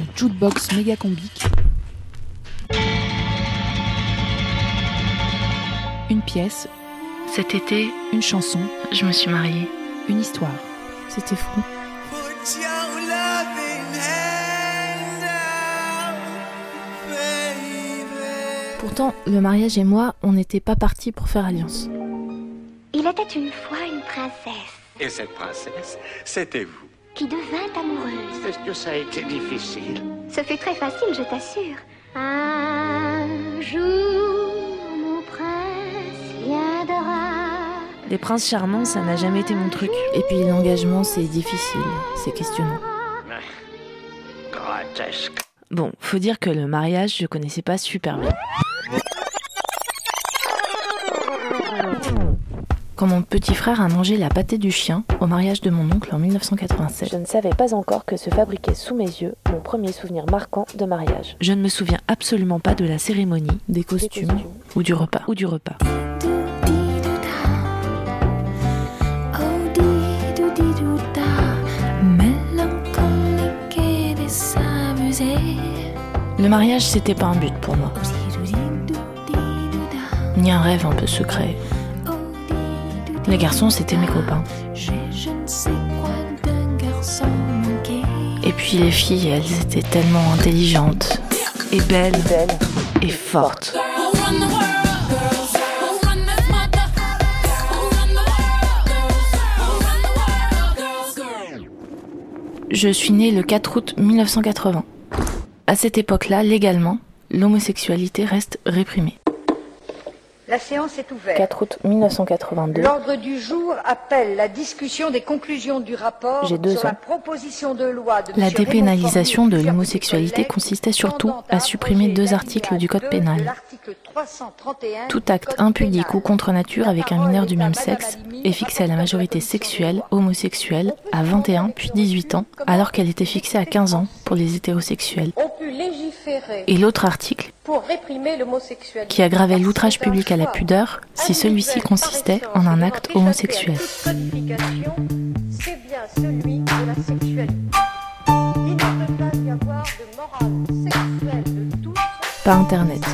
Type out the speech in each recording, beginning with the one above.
le jukebox méga combique. Une pièce, Cet été, une chanson, je me suis mariée. une histoire. C'était fou. Pourtant, le mariage et moi, on n'était pas partis pour faire alliance. Il était une fois une princesse Et cette princesse, c'était vous. Qui devint amoureuse. Est-ce que ça a été difficile Ce fut très facile, je t'assure. Un jour, mon prince viendra. Les princes charmants, ça n'a jamais été mon truc. Et puis l'engagement, c'est difficile, c'est questionnant. Grotesque. Bon, faut dire que le mariage, je connaissais pas super bien. Quand mon petit frère a mangé la pâtée du chien au mariage de mon oncle en 1987, Je ne savais pas encore que se fabriquait sous mes yeux mon premier souvenir marquant de mariage. Je ne me souviens absolument pas de la cérémonie, des des costumes ou du repas. ou du repas. Le mariage, c'était pas un but pour moi, ni un rêve un peu secret. Les garçons, c'était mes copains. Et puis les filles, elles étaient tellement intelligentes Et belle, et fortes. Je suis née le 4 août 1980. À cette époque-là, légalement, l'homosexualité reste réprimée. La séance est ouverte. 4 août 1982. L'ordre du jour appelle la discussion des conclusions du rapport J'ai deux sur la ans. proposition de loi de La dépénalisation de l'homosexualité consistait surtout à supprimer deux articles du Code l'alinéa 2 de pénal. l'article 331 Tout acte impudique ou contre nature La avec un mineur du même sexe est fixé à la majorité sexuelle homosexuelle à 21 puis 18 ans, alors qu'elle était fixée à 15 ans pour les hétérosexuels. Et l'autre article, pour réprimer l'homosexualité. qui aggravait l'outrage public à la pudeur si celui-ci consistait en un acte homosexuel. Pas Internet,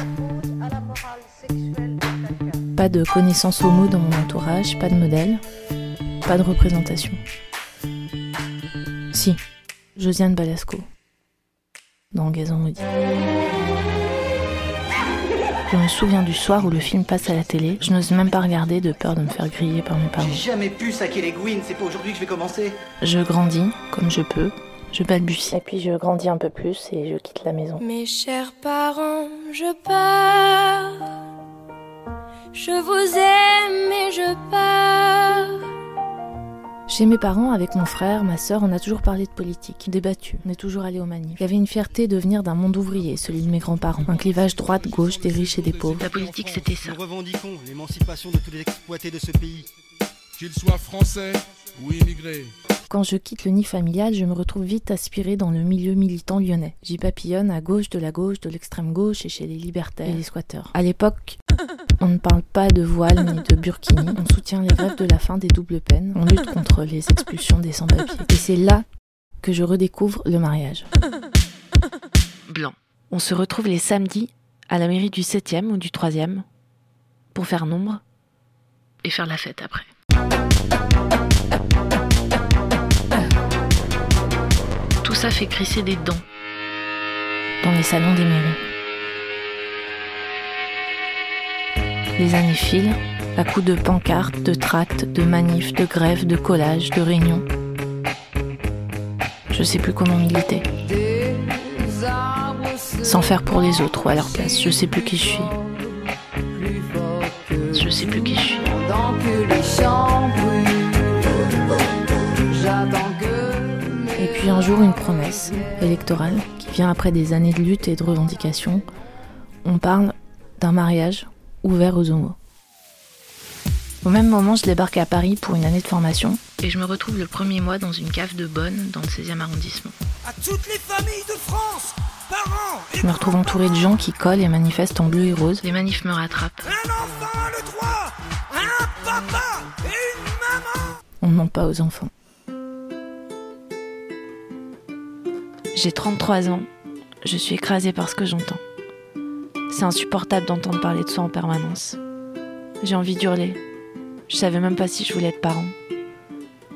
pas de connaissances homo dans mon entourage, pas de modèle, pas de représentation. Si, Josiane Balasco, dans Gazon maudit. Je me souviens du soir où le film passe à la télé. Je n'ose même pas regarder de peur de me faire griller par mes parents. J'ai jamais pu saquer les Gwyn, c'est pas aujourd'hui que je vais commencer. Je grandis comme je peux. Je balbutie. Et puis je grandis un peu plus et je quitte la maison. Mes chers parents, je pars. Je vous aime et je pars. Chez mes parents, avec mon frère, ma sœur, on a toujours parlé de politique, débattu, on est toujours allé aux manifs. Il y avait une fierté de venir d'un monde ouvrier, celui de mes grands-parents. Un clivage droite-gauche des riches et des pauvres. La politique, c'était ça. Nous revendiquons l'émancipation de tous les exploités de ce pays. Qu'ils soient français ou immigrés. Quand je quitte le nid familial, je me retrouve vite aspirée dans le milieu militant lyonnais. J'y papillonne à gauche de la gauche, de l'extrême gauche et chez les libertaires et les squatteurs. À l'époque, on ne parle pas de voile ni de burkini. On soutient les grèves de la fin des doubles peines. On lutte contre les expulsions des sans-papiers. Et c'est là que je redécouvre le mariage. Blanc. On se retrouve les samedis à la mairie du 7e ou du 3e pour faire nombre et faire la fête après. Tout ça fait crisser des dents. dans les salons des mairies. Les années filent, à coups de pancartes, de tracts, de manifs, de grèves, de collages, de réunions. Je sais plus comment militer. Sans faire pour les autres ou à leur place, je sais plus qui je suis. Je sais plus qui je suis. Et puis un jour, une promesse électorale qui vient après des années de lutte et de revendication. On parle d'un mariage ouvert aux homos. Au même moment, je débarque à Paris pour une année de formation. Et je me retrouve le premier mois dans une cave de Bonne, dans le 16e arrondissement. À toutes les familles de France, parents, Je me retrouve entourée de gens qui collent et manifestent en bleu et rose. Les manifs me rattrapent. un enfant a le droit, un papa et une maman. On ne ment pas aux enfants. J'ai 33 ans je suis écrasée par ce que j'entends. C'est insupportable d'entendre parler de soi en permanence. J'ai envie d'hurler. Je savais même pas si je voulais être parent.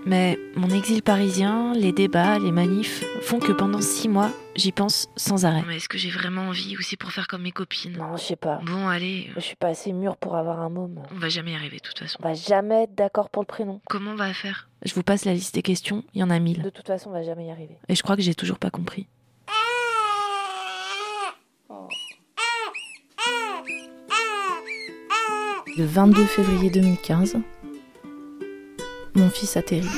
Mais mon exil parisien, les débats, les manifs font que pendant six mois, j'y pense sans arrêt. Mais est-ce que j'ai vraiment envie ou c'est pour faire comme mes copines Non, je sais pas. Bon, allez. Je suis pas assez mûre pour avoir un môme. On va jamais y arriver de toute façon. On va jamais être d'accord pour le prénom. Comment on va faire? Je vous passe la liste des questions, il y en a mille. De toute façon, on va jamais y arriver. Et je crois que j'ai toujours pas compris. Le 22 février 2015, mon fils atterrit.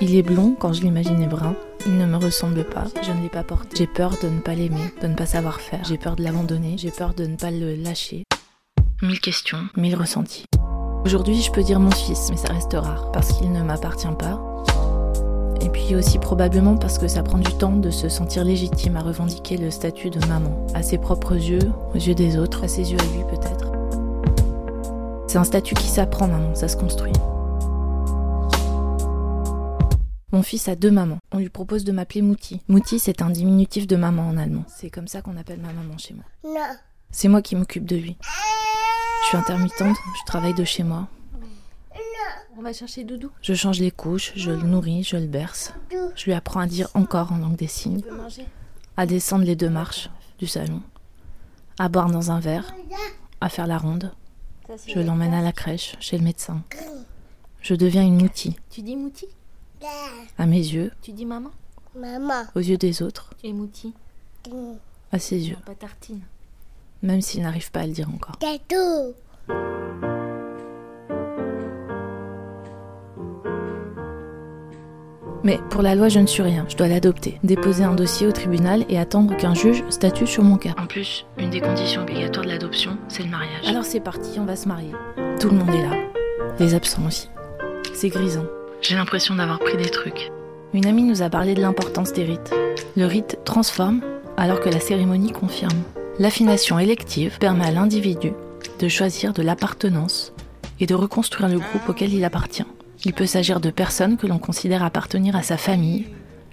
Il est blond quand je l'imaginais brun. Il ne me ressemble pas, je ne l'ai pas porté. J'ai peur de ne pas l'aimer, de ne pas savoir faire. J'ai peur de l'abandonner, j'ai peur de ne pas le lâcher. Mille questions, mille ressentis. Aujourd'hui, je peux dire mon fils, mais ça reste rare, parce qu'il ne m'appartient pas. Et puis aussi probablement parce que ça prend du temps de se sentir légitime à revendiquer le statut de maman, à ses propres yeux, aux yeux des autres, à ses yeux à lui peut-être. C'est un statut qui s'apprend maman, ça se construit. Mon fils a deux mamans. On lui propose de m'appeler Mouti. Mouti, c'est un diminutif de maman en allemand. C'est comme ça qu'on appelle ma maman chez moi. Non. C'est moi qui m'occupe de lui. Je suis intermittente, je travaille de chez moi. On va chercher Doudou. Je change les couches, je le nourris, je le berce. Je lui apprends à dire encore en langue des signes. À descendre les deux marches du salon. À boire dans un verre. À faire la ronde. Je l'emmène à la crèche, chez le médecin. Je deviens une moutie. Tu dis Mouti À mes yeux. Tu dis maman Maman. Aux yeux des autres. Et Mouti À ses yeux. Pas tartine. Même s'il n'arrive pas à le dire encore. Gâteau Mais pour la loi, je ne suis rien. Je dois l'adopter, déposer un dossier au tribunal et attendre qu'un juge statue sur mon cas. En plus, une des conditions obligatoires de l'adoption, c'est le mariage. Alors c'est parti, on va se marier. Tout le monde est là. Les absents aussi. C'est grisant. J'ai l'impression d'avoir pris des trucs. Une amie nous a parlé de l'importance des rites. Le rite transforme alors que la cérémonie confirme. L'affination élective permet à l'individu de choisir de l'appartenance et de reconstruire le groupe auquel il appartient. Il peut s'agir de personnes que l'on considère appartenir à sa famille,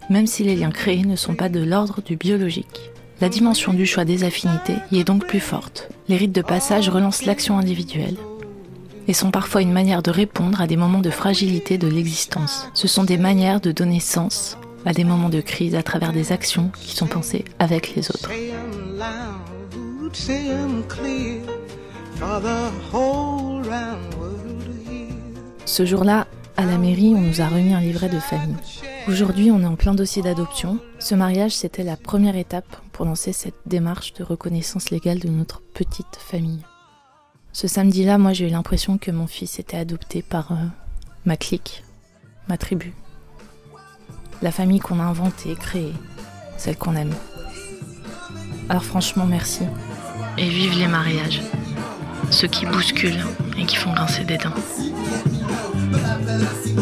même si les liens créés ne sont pas de l'ordre du biologique. La dimension du choix des affinités y est donc plus forte. Les rites de passage relancent l'action individuelle et sont parfois une manière de répondre à des moments de fragilité de l'existence. Ce sont des manières de donner sens à des moments de crise à travers des actions qui sont pensées avec les autres. Ce jour-là, à la mairie, on nous a remis un livret de famille. Aujourd'hui, on est en plein dossier d'adoption. Ce mariage, c'était la première étape pour lancer cette démarche de reconnaissance légale de notre petite famille. Ce samedi-là, moi, j'ai eu l'impression que mon fils était adopté par euh, ma clique, ma tribu. La famille qu'on a inventée, créée, celle qu'on aime. Alors franchement, merci. Et vive les mariages, ceux qui bousculent et qui font grincer des dents. La